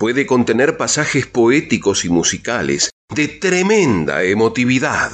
puede contener pasajes poéticos y musicales de tremenda emotividad.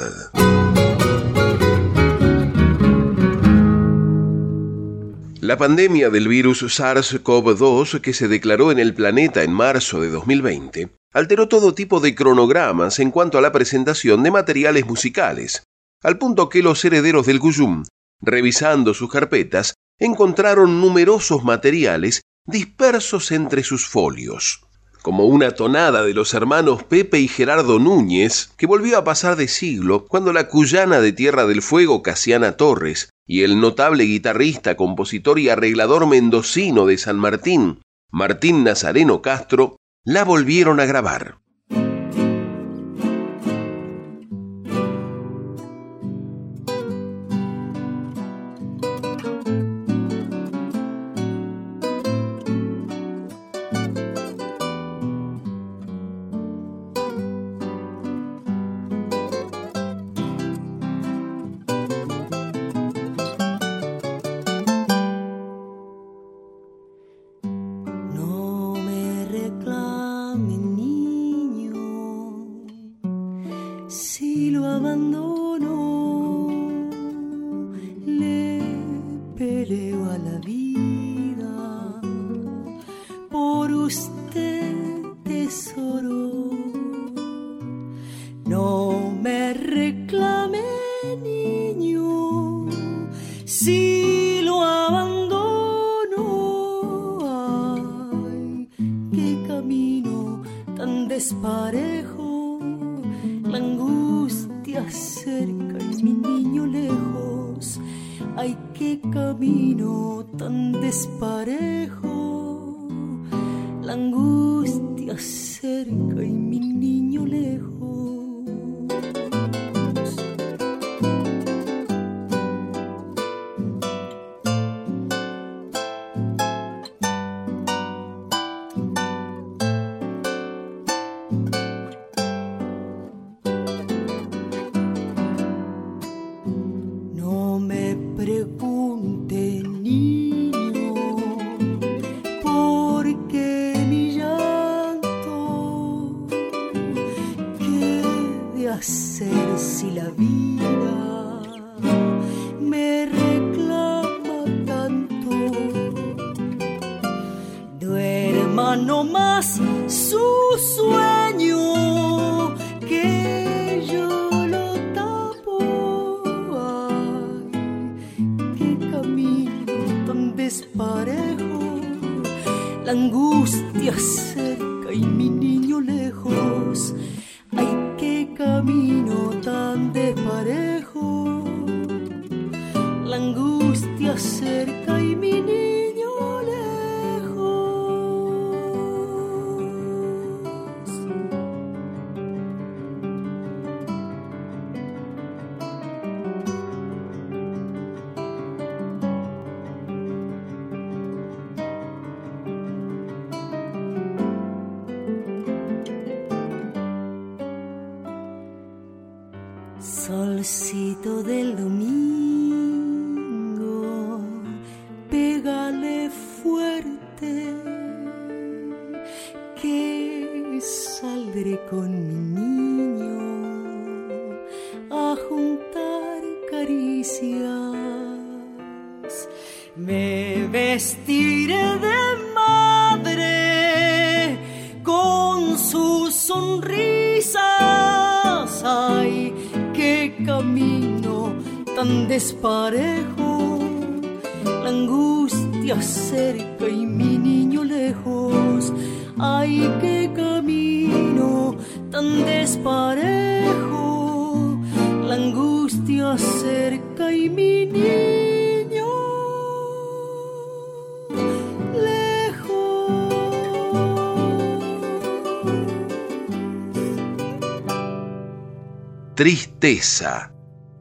La pandemia del virus SARS-CoV-2 que se declaró en el planeta en marzo de 2020 alteró todo tipo de cronogramas en cuanto a la presentación de materiales musicales, al punto que los herederos del Cuyum, revisando sus carpetas, encontraron numerosos materiales dispersos entre sus folios, como una tonada de los hermanos Pepe y Gerardo Núñez, que volvió a pasar de siglo cuando la cuyana de Tierra del Fuego Casiana Torres y el notable guitarrista, compositor y arreglador mendocino de San Martín, Martín Nazareno Castro, la volvieron a grabar.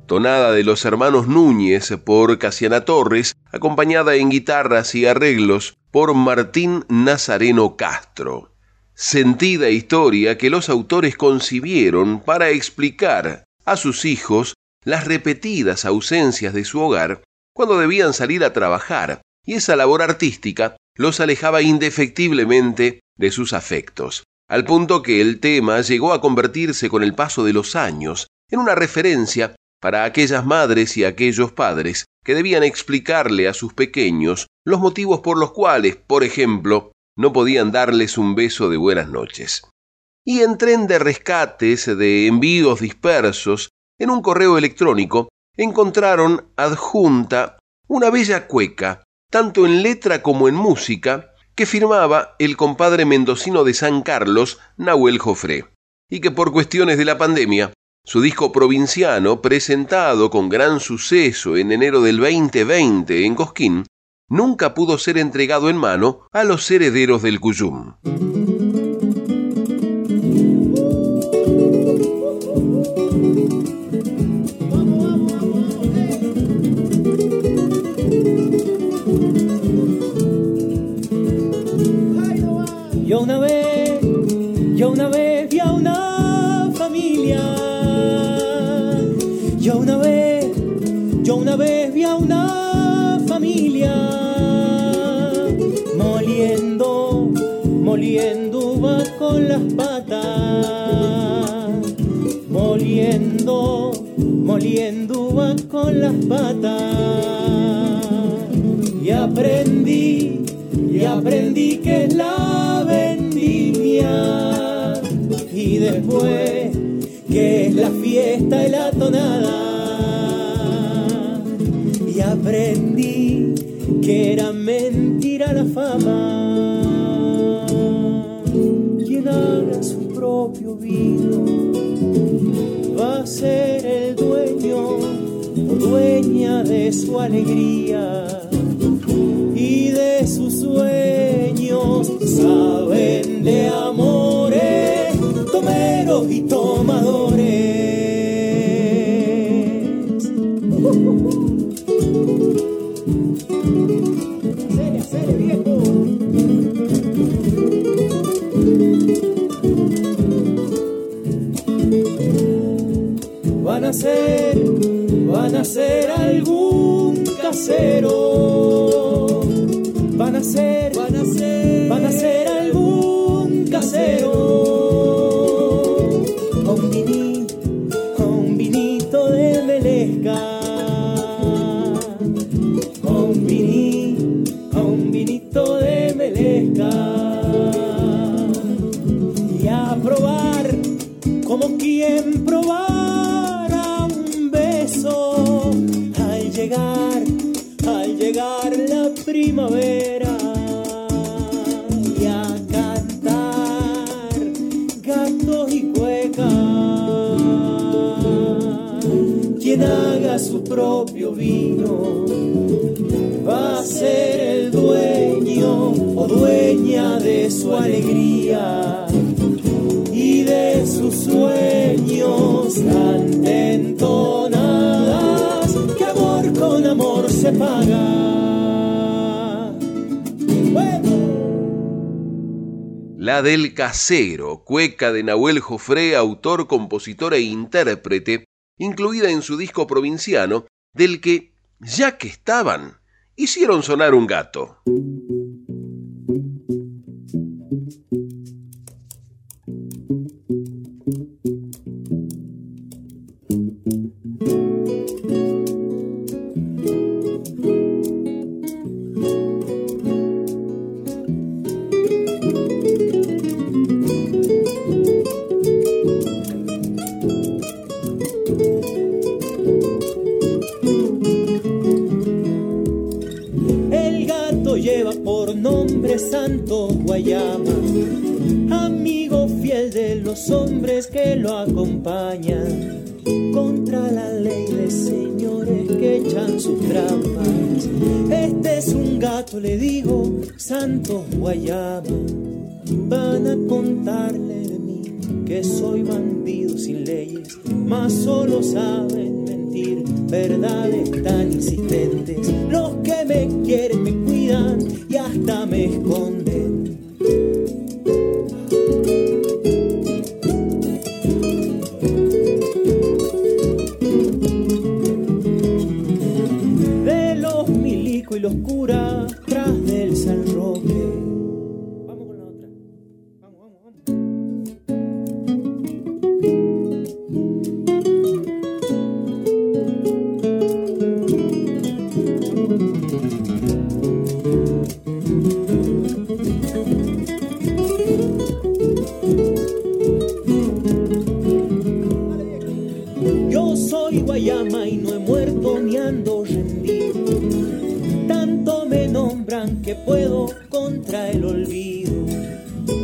Tonada de los hermanos Núñez por Casiana Torres, acompañada en guitarras y arreglos por Martín Nazareno Castro. Sentida historia que los autores concibieron para explicar a sus hijos las repetidas ausencias de su hogar cuando debían salir a trabajar, y esa labor artística los alejaba indefectiblemente de sus afectos al punto que el tema llegó a convertirse con el paso de los años en una referencia para aquellas madres y aquellos padres que debían explicarle a sus pequeños los motivos por los cuales, por ejemplo, no podían darles un beso de buenas noches. Y en tren de rescates de envíos dispersos, en un correo electrónico, encontraron adjunta una bella cueca, tanto en letra como en música, que firmaba el compadre mendocino de San Carlos, Nahuel Jofré, y que por cuestiones de la pandemia, su disco provinciano, presentado con gran suceso en enero del 2020 en Cosquín, nunca pudo ser entregado en mano a los herederos del Cuyum. Moliendo va con las patas. Y aprendí, y aprendí que es la vendimia. Y después que es la fiesta y la tonada. Y aprendí que era mentira la fama. Quien haga su propio vino va a ser el dueño o dueña de su alegría y de sus sueños. Saben de amores, tomeros y van a ser algún casero, van a ser, van a ser, van a ser Del casero, cueca de Nahuel Jofré, autor, compositor e intérprete, incluida en su disco provinciano, del que, ya que estaban, hicieron sonar un gato.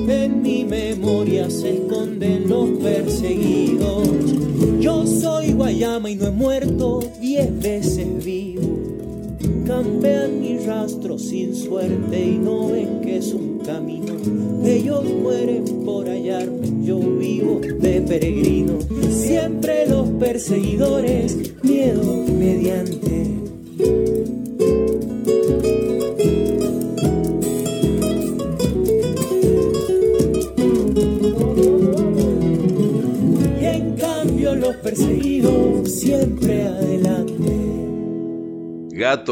En mi memoria se esconden los perseguidos. Yo soy Guayama y no he muerto diez veces vivo. Campean mi rastro sin suerte y no ven que es un camino. Ellos mueren por hallarme, yo vivo de peregrino. Siempre los perseguidores, miedo mediante.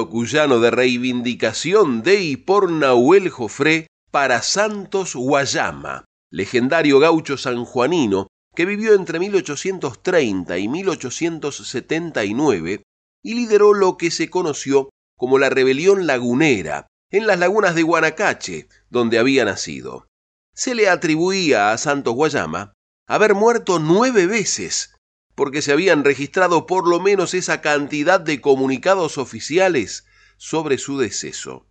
Cuyano de reivindicación de y por Nahuel Jofré para Santos Guayama, legendario gaucho sanjuanino que vivió entre 1830 y 1879 y lideró lo que se conoció como la rebelión lagunera en las lagunas de Guanacache, donde había nacido. Se le atribuía a Santos Guayama haber muerto nueve veces, porque se habían registrado por lo menos esa cantidad de comunicados oficiales sobre su deceso.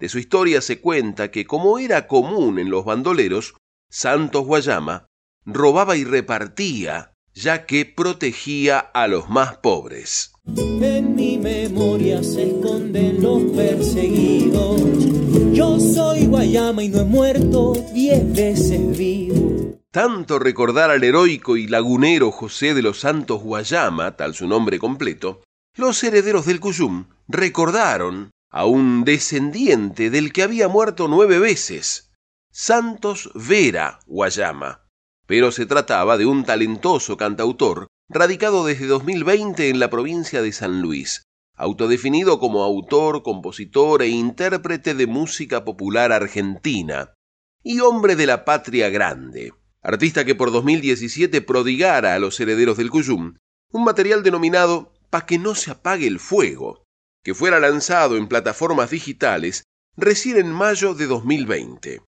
De su historia se cuenta que, como era común en los bandoleros, Santos Guayama robaba y repartía, ya que protegía a los más pobres. En mi memoria se esconden los perseguidos. Yo soy Guayama y no he muerto diez veces vivo. Tanto recordar al heroico y lagunero José de los Santos Guayama, tal su nombre completo, los herederos del Cuyum recordaron a un descendiente del que había muerto nueve veces, Santos Vera Guayama. Pero se trataba de un talentoso cantautor radicado desde 2020 en la provincia de San Luis, autodefinido como autor, compositor e intérprete de música popular argentina, y hombre de la patria grande, artista que por 2017 prodigara a los herederos del Cuyum un material denominado Pa' que no se apague el fuego, que fuera lanzado en plataformas digitales recién en mayo de 2020.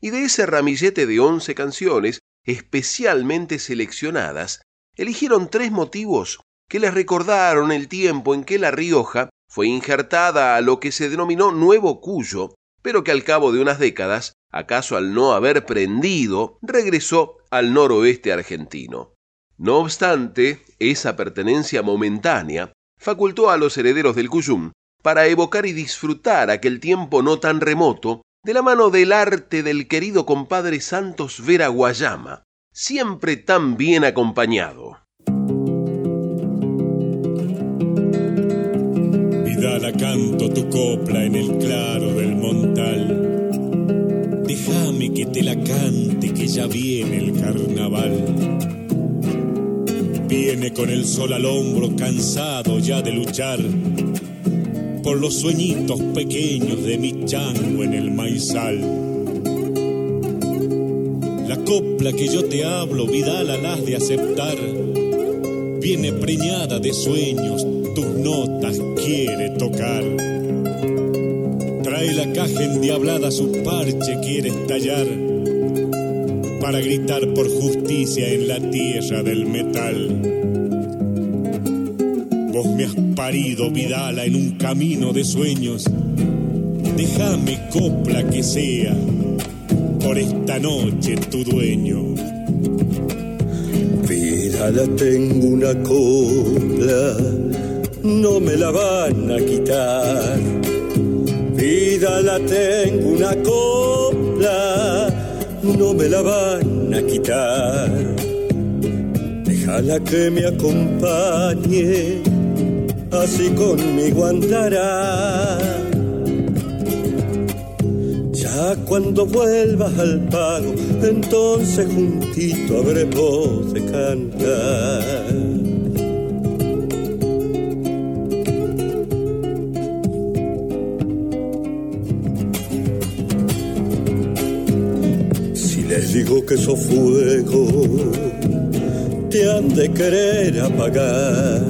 Y de ese ramillete de 11 canciones especialmente seleccionadas, eligieron tres motivos que les recordaron el tiempo en que La Rioja fue injertada a lo que se denominó Nuevo Cuyo, pero que al cabo de unas décadas, acaso al no haber prendido, regresó al noroeste argentino. No obstante, esa pertenencia momentánea facultó a los herederos del Cuyum para evocar y disfrutar aquel tiempo no tan remoto de la mano del arte del querido compadre Santos Vera Guayama, siempre tan bien acompañado. Vidala canto tu copla en el claro del montal. Déjame que te la cante, que ya viene el carnaval. Viene con el sol al hombro, cansado ya de luchar por los sueñitos pequeños de mi chango en el maizal. La copla que yo te hablo, Vidal, alas de aceptar, viene preñada de sueños, tus notas quiere tocar. Trae la caja endiablada, su parche quiere estallar, para gritar por justicia en la tierra del metal. Vos me has parido, Vidala, en un camino de sueños. Déjame copla que sea por esta noche tu dueño. Vidala, tengo una copla, no me la van a quitar. Vidala, tengo una copla, no me la van a quitar. Déjala que me acompañe, así conmigo andará. Ya cuando vuelvas al pago, entonces juntito habremos de cantar. Fuego, te han de querer apagar.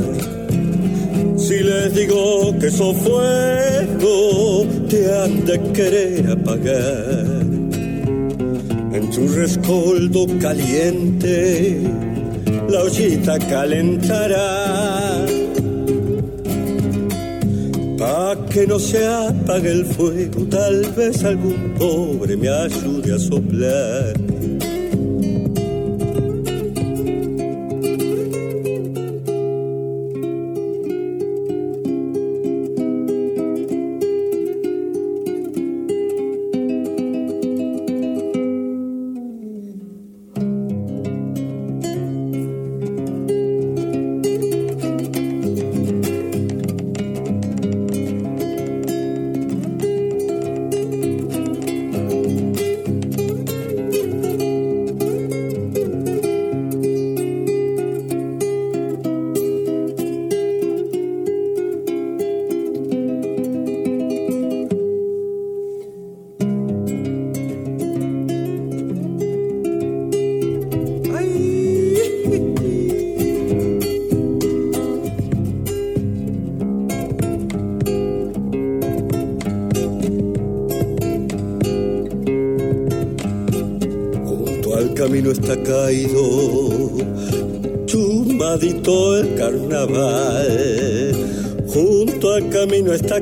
Si les digo que sos fuego, te han de querer apagar. En tu rescoldo caliente, la ollita calentará. Pa' que no se apague el fuego, tal vez algún pobre me ayude a soplar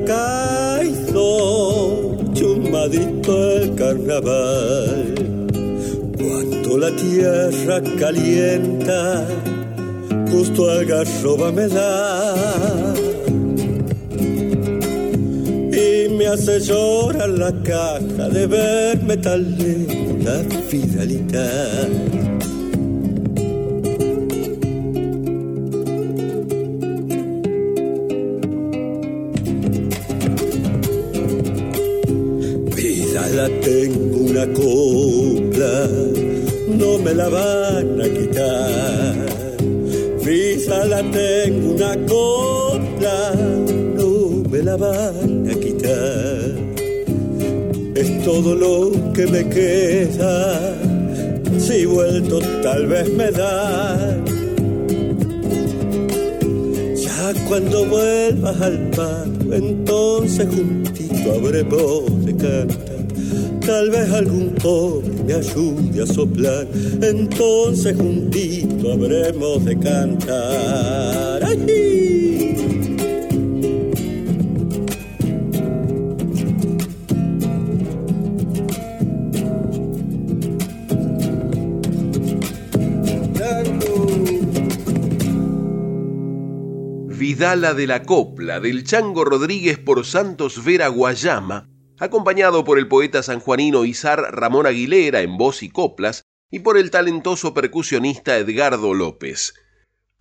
caído, chumadito el carnaval. Cuando la tierra calienta, justo al garroba me da. Y me hace llorar la caja de verme tal la fidelidad que me queda, si vuelto tal vez me da. Ya cuando vuelvas al par, entonces juntito habremos de cantar tal vez algún pobre me ayude a soplar, entonces juntito habremos de cantar. Vidala de la Copla del Chango Rodríguez por Santos Vera Guayama acompañado por el poeta sanjuanino Izar Ramón Aguilera en voz y coplas y por el talentoso percusionista Edgardo López.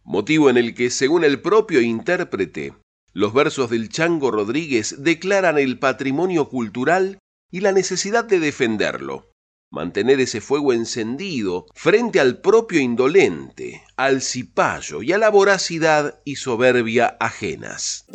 Motivo en el que, según el propio intérprete, los versos del Chango Rodríguez declaran el patrimonio cultural y la necesidad de defenderlo, mantener ese fuego encendido frente al propio indolente, al cipayo y a la voracidad y soberbia ajenas.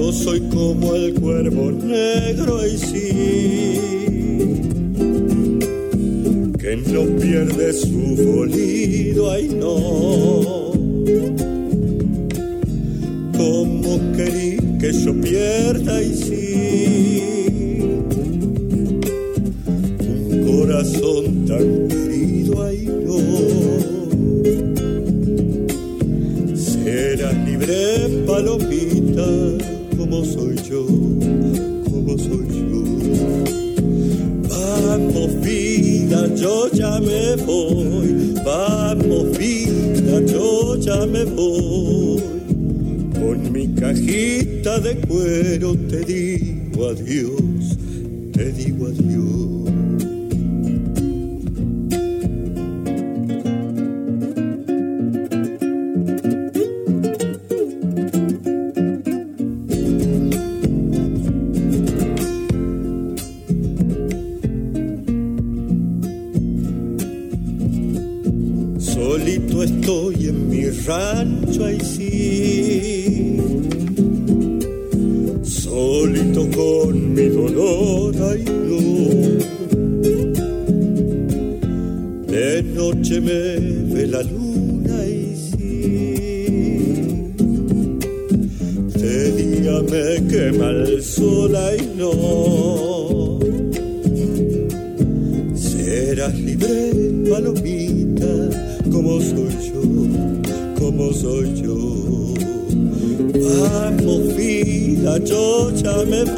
Yo soy como el cuervo negro y sí, que no pierde su bolido, ay no. Como querí que yo pierda y sí, un corazón tan me. Con mi cajita de cuero te digo adiós, te digo adiós.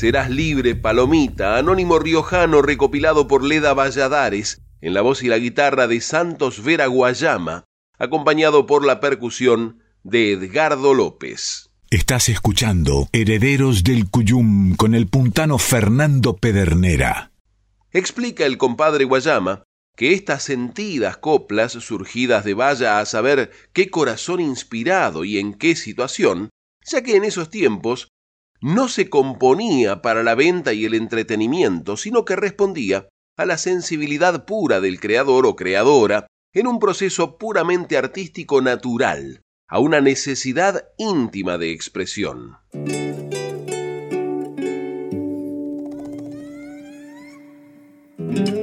Serás libre, Palomita, anónimo riojano recopilado por Leda Valladares, en la voz y la guitarra de Santos Vera Guayama, acompañado por la percusión de Edgardo López. Estás escuchando Herederos del Cuyum con el puntano Fernando Pedernera. Explica el compadre Guayama que estas sentidas coplas surgidas de vaya a saber qué corazón inspirado y en qué situación, ya que en esos tiempos no se componía para la venta y el entretenimiento, sino que respondía a la sensibilidad pura del creador o creadora en un proceso puramente artístico natural, a una necesidad íntima de expresión. Empiezan a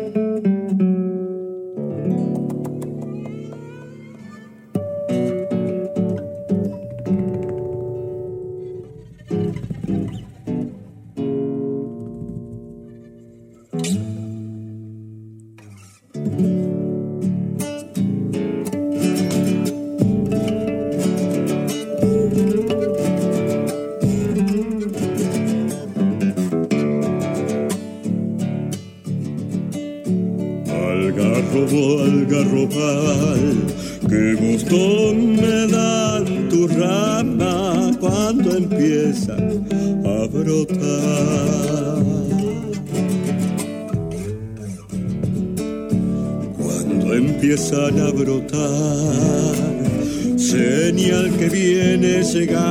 viene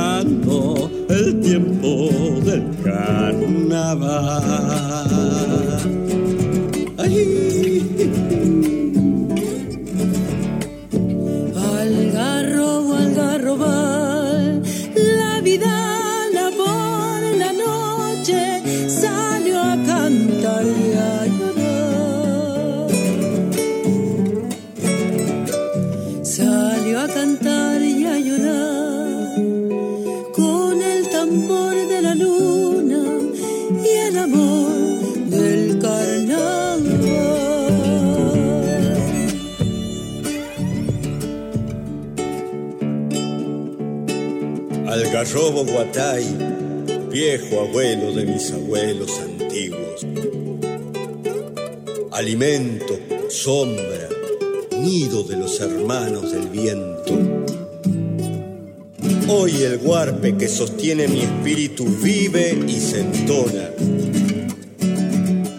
sostiene mi espíritu vive y se entona.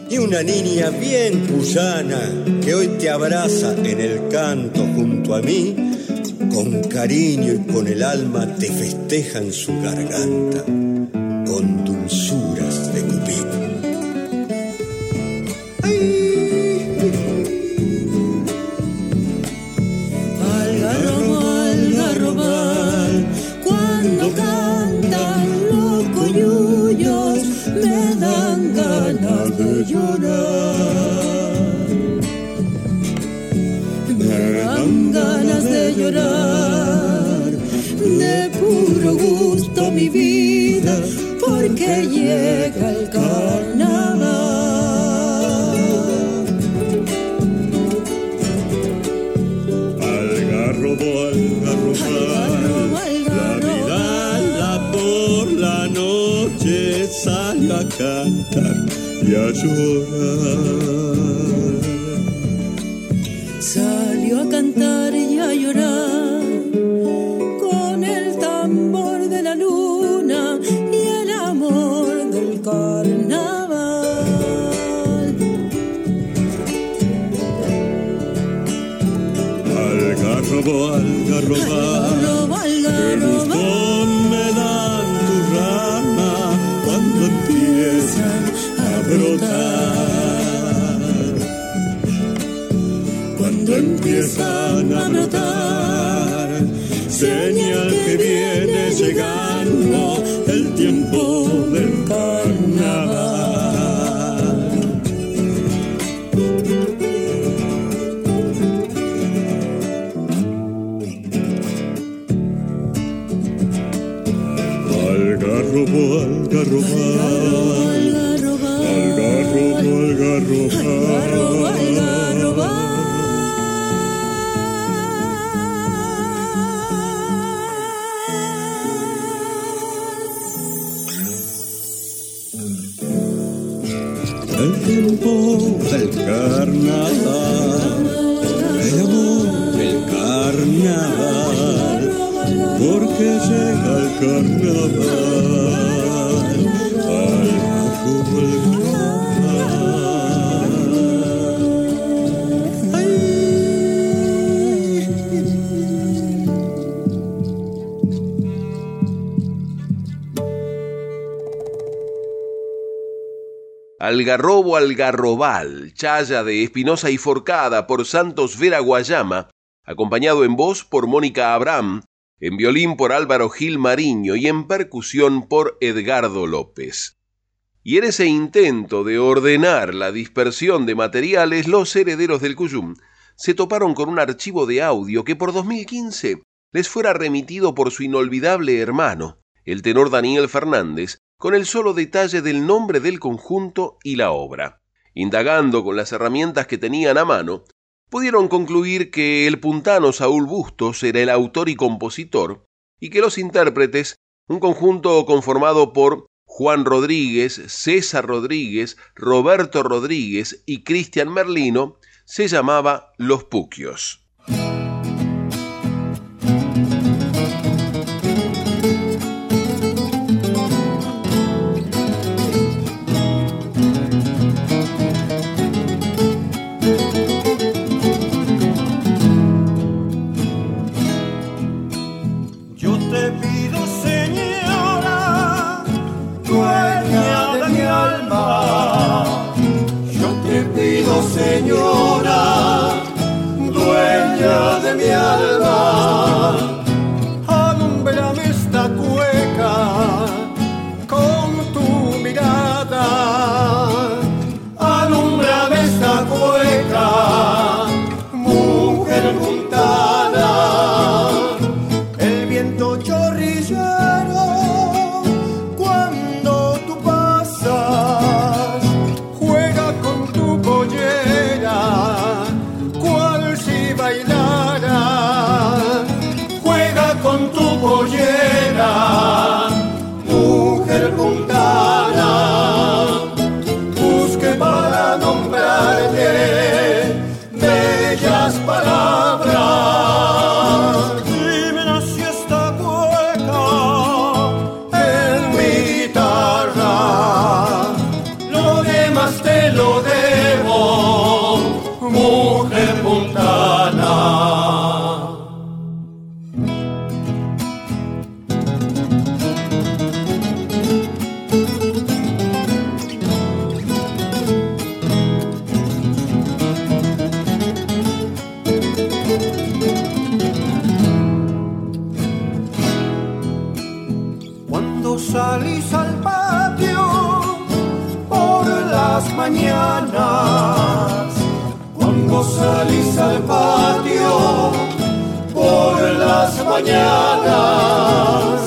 Y una niña bien cuyana que hoy te abraza en el canto junto a mí, con cariño y con el alma te festeja en su garganta, con dulzuras de cupido. mi porque llega el carnaval. Algarrobo, algarrobo, la vida la por la noche sale a cantar y a llorar. Empiezan a brotar, señal que viene llegando el tiempo del Algarrobo Algarrobal, chaya de Espinosa y Forcada por Santos Vera Guayama, acompañado en voz por Mónica Abraham, en violín por Álvaro Gil Mariño y en percusión por Edgardo López. Y en ese intento de ordenar la dispersión de materiales, los herederos del Cuyum se toparon con un archivo de audio que por 2015 les fuera remitido por su inolvidable hermano, el tenor Daniel Fernández, con el solo detalle del nombre del conjunto y la obra. Indagando con las herramientas que tenían a mano, pudieron concluir que el puntano Saúl Bustos era el autor y compositor, y que los intérpretes, un conjunto conformado por Juan Rodríguez, César Rodríguez, Roberto Rodríguez y Cristian Merlino, se llamaba Los Puquios. Las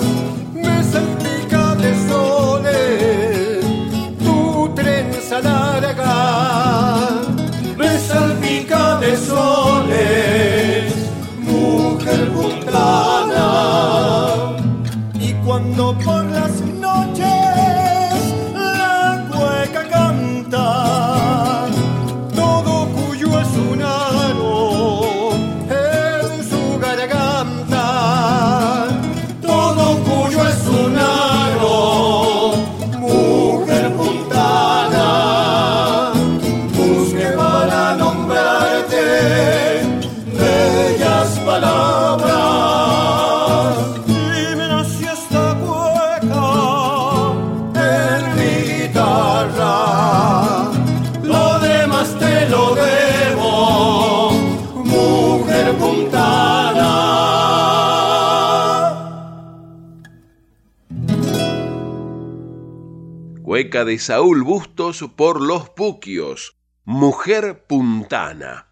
De Saúl Bustos por Los Puquios, Mujer Puntana.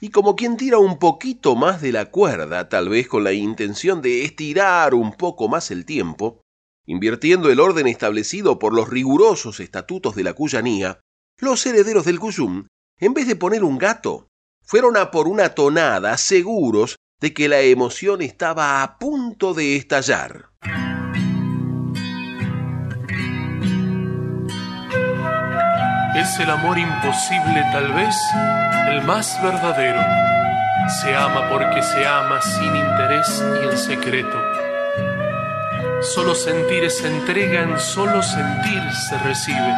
Y como quien tira un poquito más de la cuerda, tal vez con la intención de estirar un poco más el tiempo, invirtiendo el orden establecido por los rigurosos estatutos de la cuyanía, los herederos del Cuyum, en vez de poner un gato, fueron a por una tonada seguros de que la emoción estaba a punto de estallar. Es el amor imposible tal vez el más verdadero. Se ama porque se ama sin interés y en secreto. Solo sentir se entrega, en solo sentir se recibe.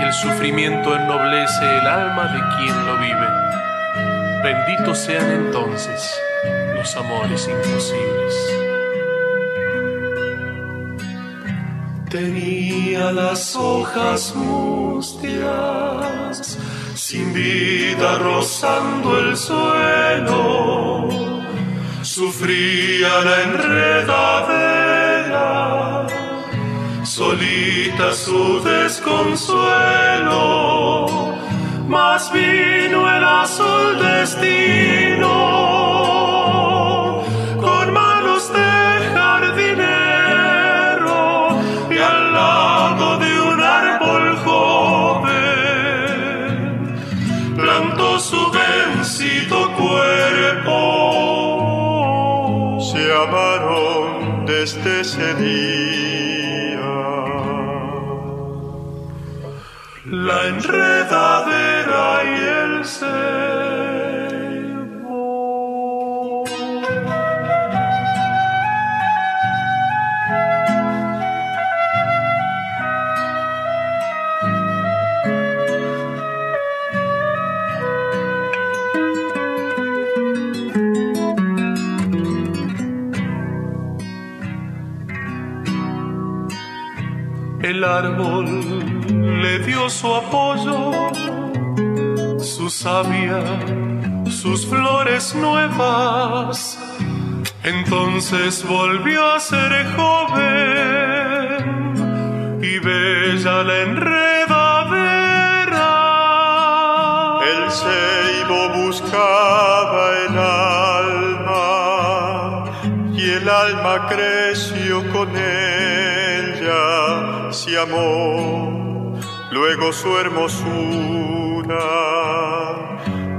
Y el sufrimiento ennoblece el alma de quien lo vive. Benditos sean entonces los amores imposibles. Tenía las hojas mustias, sin vida rozando el suelo. Sufría la enredadera, solita su desconsuelo. Mas vino el azul destino día. La El árbol le dio su apoyo, su savia, sus flores nuevas. Entonces volvió a ser joven y bella la enredadera. El ceibo buscaba el alma y el alma creció con ella luego su hermosura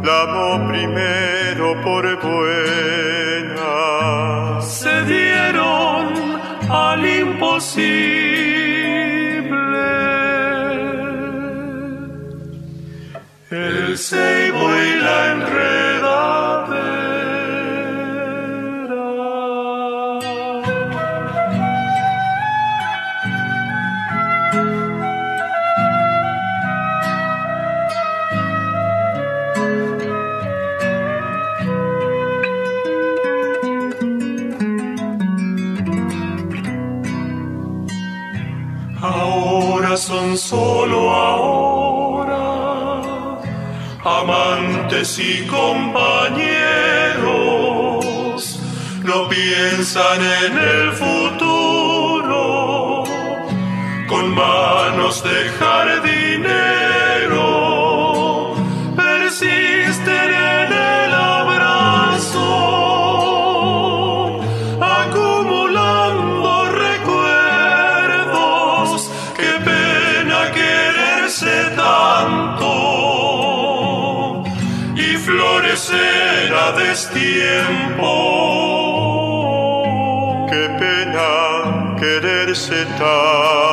la amó primero por buena. Se dieron al imposible. El ceibo y la enredadera. Solo ahora amantes y compañeros, no piensan en el futuro manos de jardinero florecer a destiempo. Qué pena quererse tanto.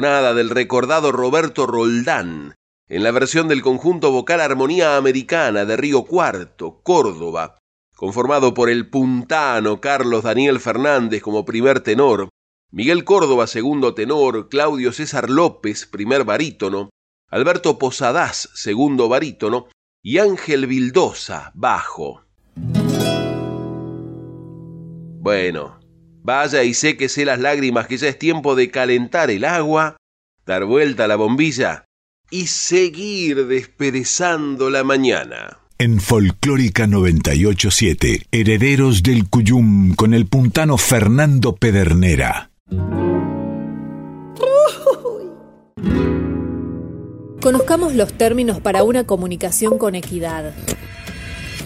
Del recordado Roberto Roldán, en la versión del conjunto vocal Armonía Americana de Río Cuarto, Córdoba, conformado por el puntano Carlos Daniel Fernández como primer tenor, Miguel Córdoba segundo tenor, Claudio César López primer barítono, Alberto Posadas segundo barítono y Ángel Vildosa bajo. Bueno, Vaya y séquese las lágrimas que ya es tiempo de calentar el agua, dar vuelta a la bombilla y seguir desperezando la mañana. En Folclórica 987, Herederos del Cuyum con el puntano Fernando Pedernera. Conozcamos los términos para una comunicación con equidad.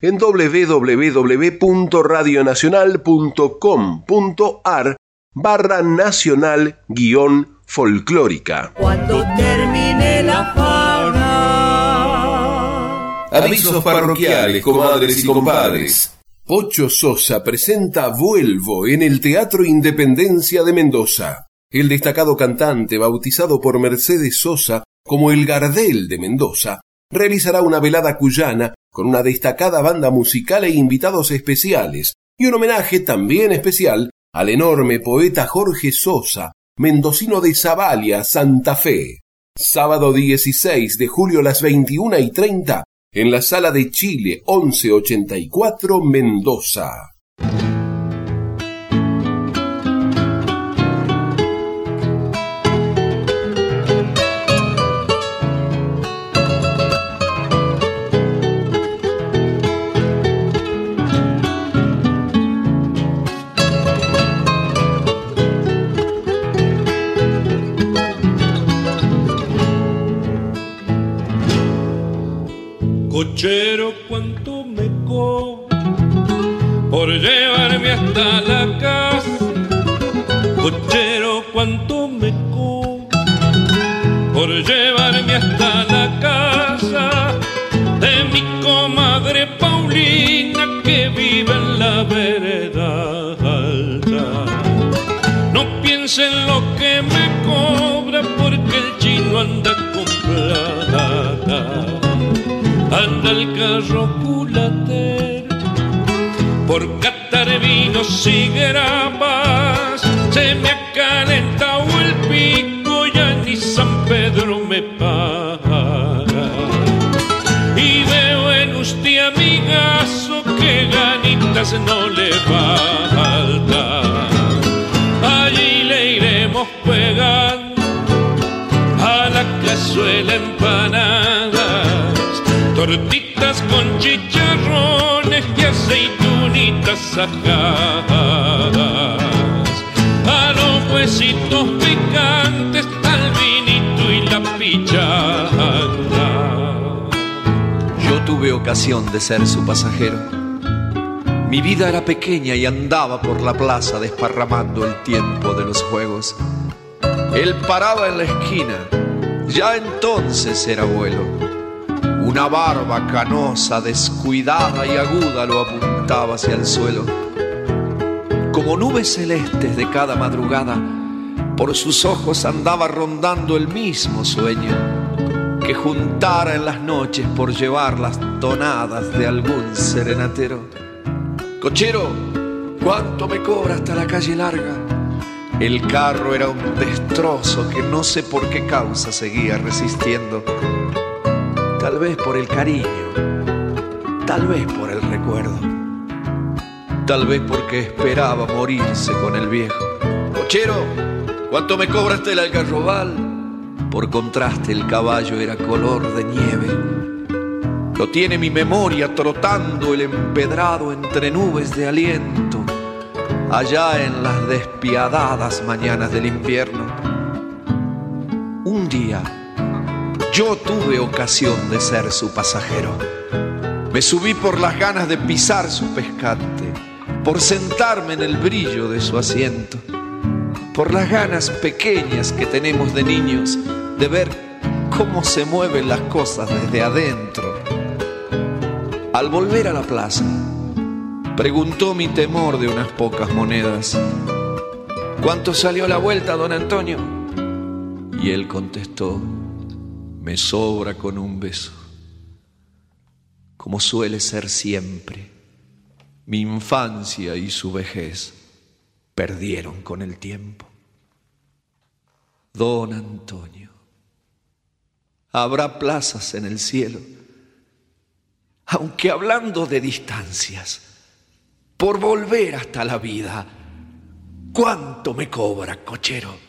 en www.radionacional.com.ar barra nacional guion folclórica. Cuando termine la fauna. Avisos parroquiales, comadres y compadres. Pocho Sosa presenta Vuelvo en el Teatro Independencia de Mendoza. El destacado cantante, bautizado por Mercedes Sosa como el Gardel de Mendoza, realizará una velada cuyana con una destacada banda musical e invitados especiales, y un homenaje también especial al enorme poeta Jorge Sosa, mendocino de Zavalia, Santa Fe. Sábado 16 de julio a las 21 y 30 en la Sala de Chile 1184 Mendoza. Y grapas se me ha calentado el pico ya ni San Pedro me paga y veo en usted amigazo que ganitas no le falta. Allí le iremos pegando a la cazuela empanadas. Tortitas aceitunitas ajadas, a los huesitos picantes, al vinito y la pichanga. Yo tuve ocasión de ser su pasajero. Mi vida era pequeña y andaba por la plaza desparramando el tiempo de los juegos. Él paraba en la esquina, ya entonces era abuelo una barba canosa, descuidada y aguda lo apuntaba hacia el suelo. Como nubes celestes de cada madrugada, por sus ojos andaba rondando el mismo sueño que juntara en las noches por llevar las tonadas de algún serenatero. Cochero, ¿cuánto me cobra hasta la calle larga? El carro era un destrozo que no sé por qué causa seguía resistiendo tal vez por el cariño, tal vez por el recuerdo, tal vez porque esperaba morirse con el viejo. Cochero, ¿cuánto me cobraste el algarrobal? Por contraste el caballo era color de nieve. Lo tiene mi memoria trotando el empedrado entre nubes de aliento, allá en las despiadadas mañanas del invierno. Un día, yo tuve ocasión de ser su pasajero. Me subí por las ganas de pisar su pescante, por sentarme en el brillo de su asiento, por las ganas pequeñas que tenemos de niños de ver cómo se mueven las cosas desde adentro. Al volver a la plaza, preguntó mi temor de unas pocas monedas. ¿Cuánto salió la vuelta, don Antonio? Y él contestó, me sobra con un beso, como suele ser siempre. Mi infancia y su vejez perdieron con el tiempo. Don Antonio, habrá plazas en el cielo, aunque hablando de distancias, por volver hasta la vida, ¿cuánto me cobra, cochero?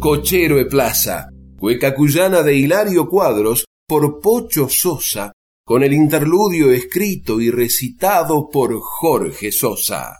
Cochero de Plaza, cueca cuyana de Hilario Cuadros por Pocho Sosa, con el interludio escrito y recitado por Jorge Sosa.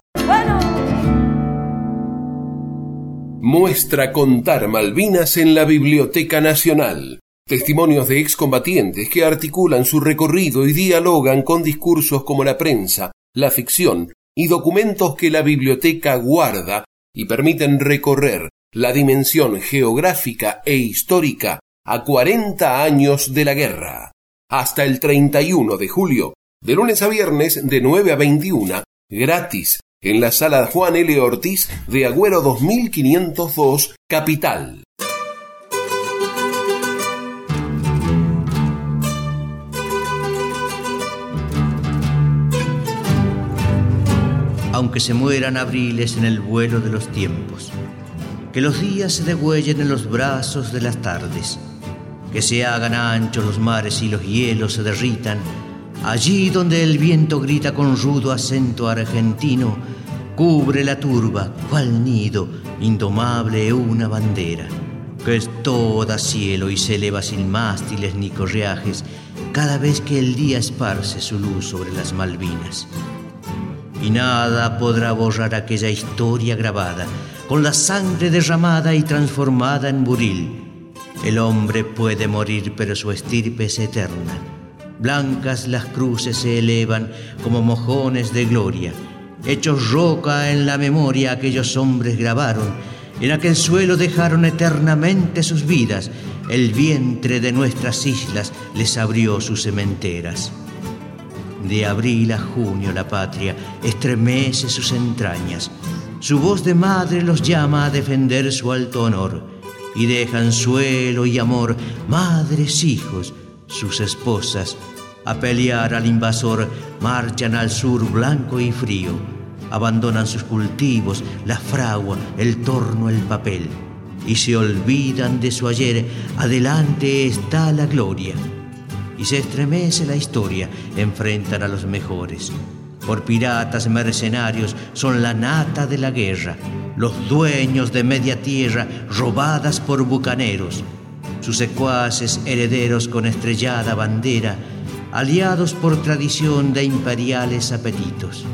Muestra contar Malvinas en la Biblioteca Nacional Testimonios de excombatientes que articulan su recorrido y dialogan con discursos como la prensa, la ficción y documentos que la biblioteca guarda y permiten recorrer la dimensión geográfica e histórica a 40 años de la guerra. Hasta el 31 de julio, de lunes a viernes de 9 a 21, gratis, en la sala Juan L. Ortiz de Agüero 2502, Capital. aunque se mueran abriles en el vuelo de los tiempos. Que los días se degüellen en los brazos de las tardes. Que se hagan anchos los mares y los hielos se derritan. Allí donde el viento grita con rudo acento argentino, cubre la turba, cual nido, indomable una bandera, que es toda cielo y se eleva sin mástiles ni correajes, cada vez que el día esparce su luz sobre las Malvinas y nada podrá borrar aquella historia grabada, con la sangre derramada y transformada en buril. El hombre puede morir, pero su estirpe es eterna. Blancas las cruces se elevan como mojones de gloria. Hechos roca en la memoria aquellos hombres grabaron. En aquel suelo dejaron eternamente sus vidas. El vientre de nuestras islas les abrió sus cementeras. De abril a junio la patria estremece sus entrañas. Su voz de madre los llama a defender su alto honor. Y dejan suelo y amor, madres, hijos, sus esposas, a pelear al invasor, marchan al sur blanco y frío. Abandonan sus cultivos, la fragua, el torno, el papel. Y se olvidan de su ayer, adelante está la gloria y se estremece la historia, enfrentan a los mejores. Por piratas mercenarios son la nata de la guerra, los dueños de media tierra robadas por bucaneros, sus secuaces herederos con estrellada bandera, aliados por tradición de imperiales apetitos.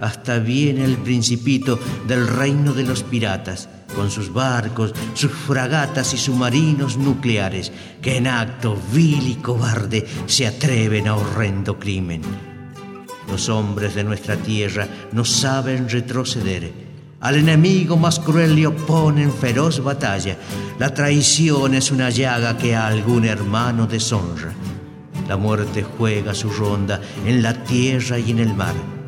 Hasta viene el principito del reino de los piratas, con sus barcos, sus fragatas y submarinos nucleares, que en acto vil y cobarde se atreven a horrendo crimen. Los hombres de nuestra tierra no saben retroceder. Al enemigo más cruel le oponen feroz batalla. La traición es una llaga que a algún hermano deshonra. La muerte juega su ronda en la tierra y en el mar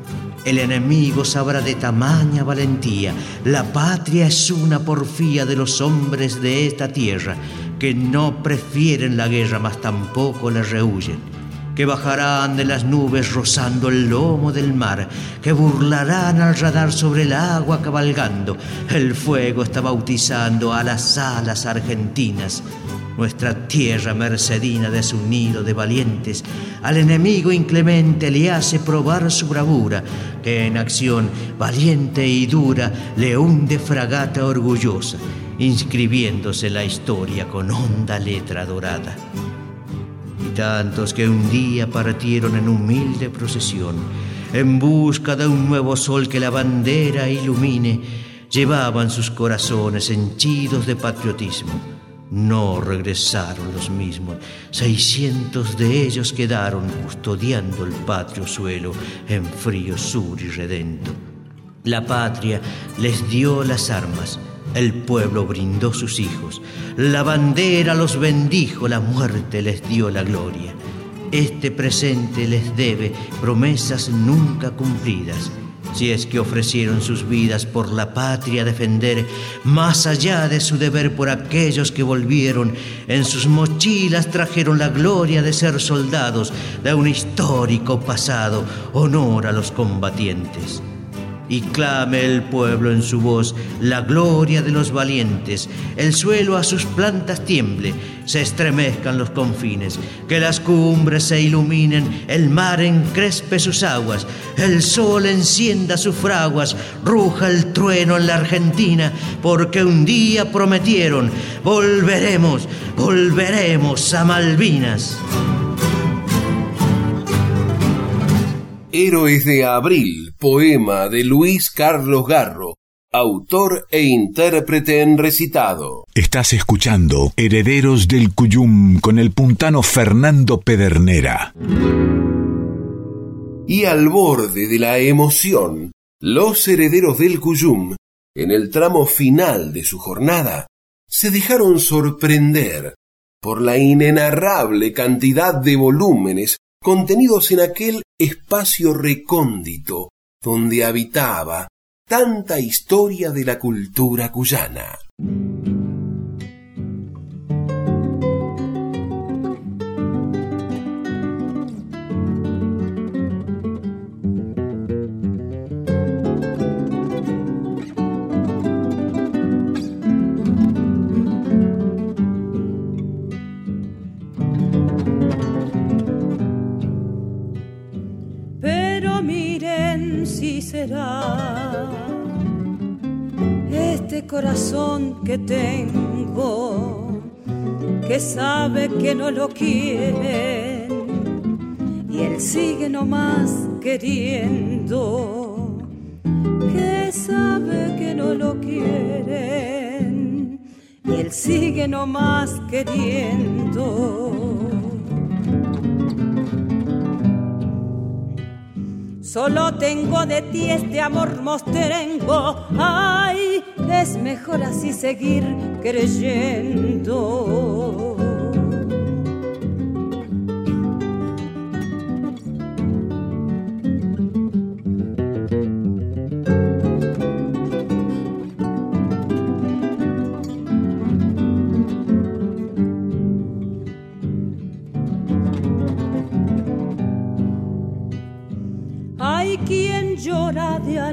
el enemigo sabrá de tamaña valentía. La patria es una porfía de los hombres de esta tierra, que no prefieren la guerra, mas tampoco la rehuyen. Que bajarán de las nubes rozando el lomo del mar, que burlarán al radar sobre el agua cabalgando. El fuego está bautizando a las alas argentinas nuestra tierra mercedina de su nido de valientes, al enemigo inclemente le hace probar su bravura, que en acción valiente y dura le hunde fragata orgullosa, inscribiéndose la historia con honda letra dorada. Tantos que un día partieron en humilde procesión, en busca de un nuevo sol que la bandera ilumine, llevaban sus corazones henchidos de patriotismo no regresaron los mismos. Seiscientos de ellos quedaron custodiando el patrio suelo en frío sur y redento. La patria les dio las armas, el pueblo brindó sus hijos, la bandera los bendijo, la muerte les dio la gloria. Este presente les debe promesas nunca cumplidas. Si es que ofrecieron sus vidas por la patria defender, más allá de su deber por aquellos que volvieron, en sus mochilas trajeron la gloria de ser soldados de un histórico pasado, honor a los combatientes y clame el pueblo en su voz la gloria de los valientes, el suelo a sus plantas tiemble, se estremezcan los confines, que las cumbres se iluminen, el mar encrespe sus aguas, el sol encienda sus fraguas, ruja el trueno en la Argentina, porque un día prometieron, volveremos, volveremos a Malvinas. Héroes de Abril, poema de Luis Carlos Garro, autor e intérprete en recitado. Estás escuchando Herederos del Cuyum con el puntano Fernando Pedernera. Y al borde de la emoción, los herederos del Cuyum, en el tramo final de su jornada, se dejaron sorprender por la inenarrable cantidad de volúmenes contenidos en aquel espacio recóndito donde habitaba tanta historia de la cultura cuyana. Será este corazón que tengo, que sabe que no lo quieren y él sigue nomás queriendo, que sabe que no lo quieren y él sigue nomás queriendo. Solo tengo de ti este amor mostrengo. Ay, es mejor así seguir creyendo.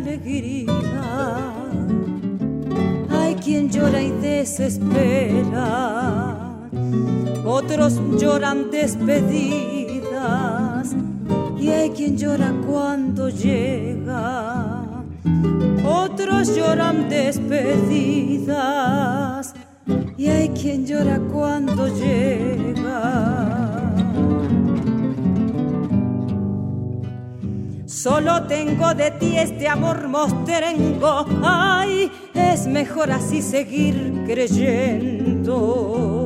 Alegría, hay quien llora y desespera, otros lloran despedidas y hay quien llora cuando llega, otros lloran despedidas y hay quien llora cuando llega. Solo tengo de ti este amor mostrengo. Ay, es mejor así seguir creyendo.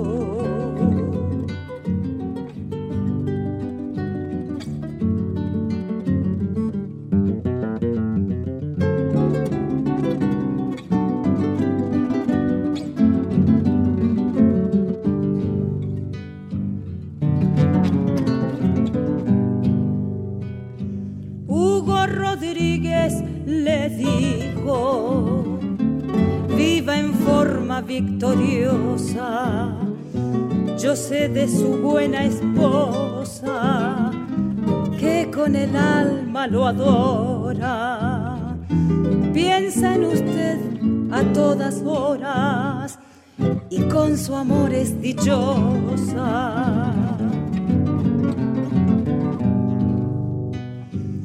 De su buena esposa, que con el alma lo adora. Piensa en usted a todas horas y con su amor es dichosa.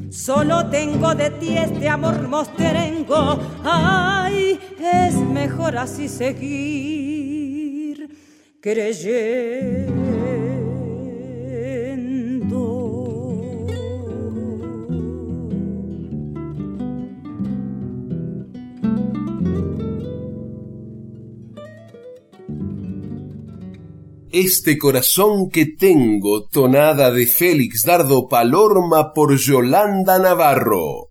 Solo tengo de ti este amor mostrengo. Ay, es mejor así seguir creyendo. Este corazón que tengo, tonada de Félix Dardo Palorma por Yolanda Navarro.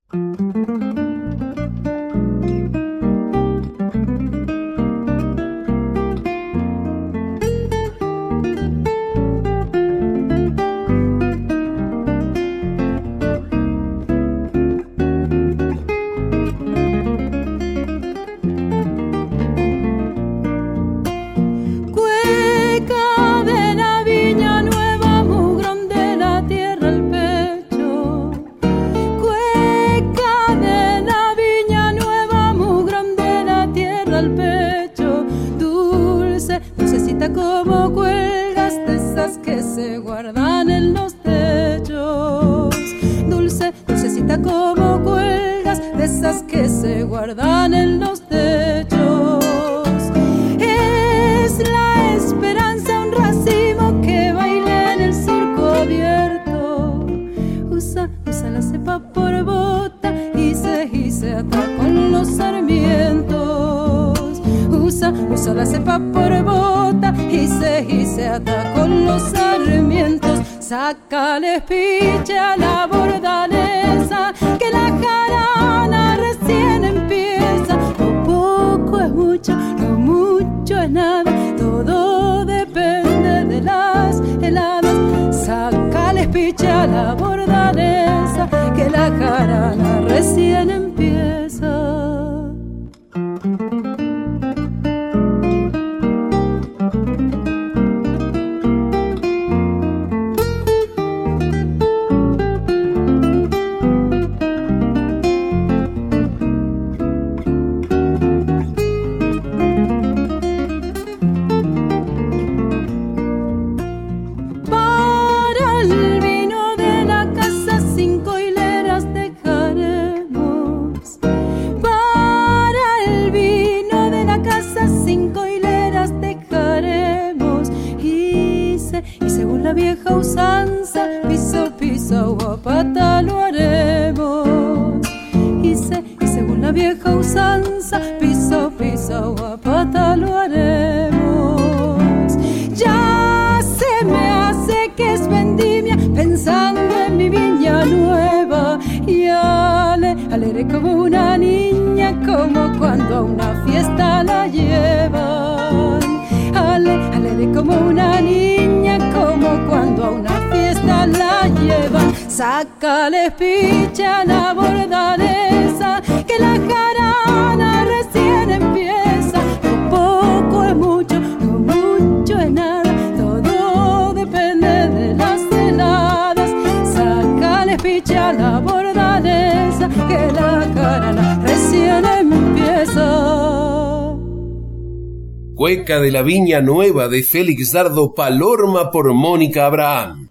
la Viña Nueva de Félix Dardo Palorma por Mónica Abraham.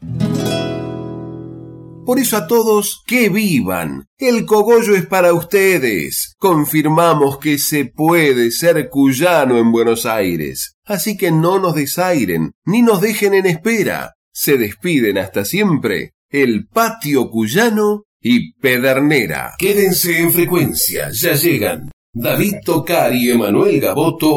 Por eso a todos, que vivan. El cogollo es para ustedes. Confirmamos que se puede ser cuyano en Buenos Aires. Así que no nos desairen, ni nos dejen en espera. Se despiden hasta siempre. El patio cuyano y Pedernera. Quédense en frecuencia, ya llegan. David Tocar y Emanuel Gaboto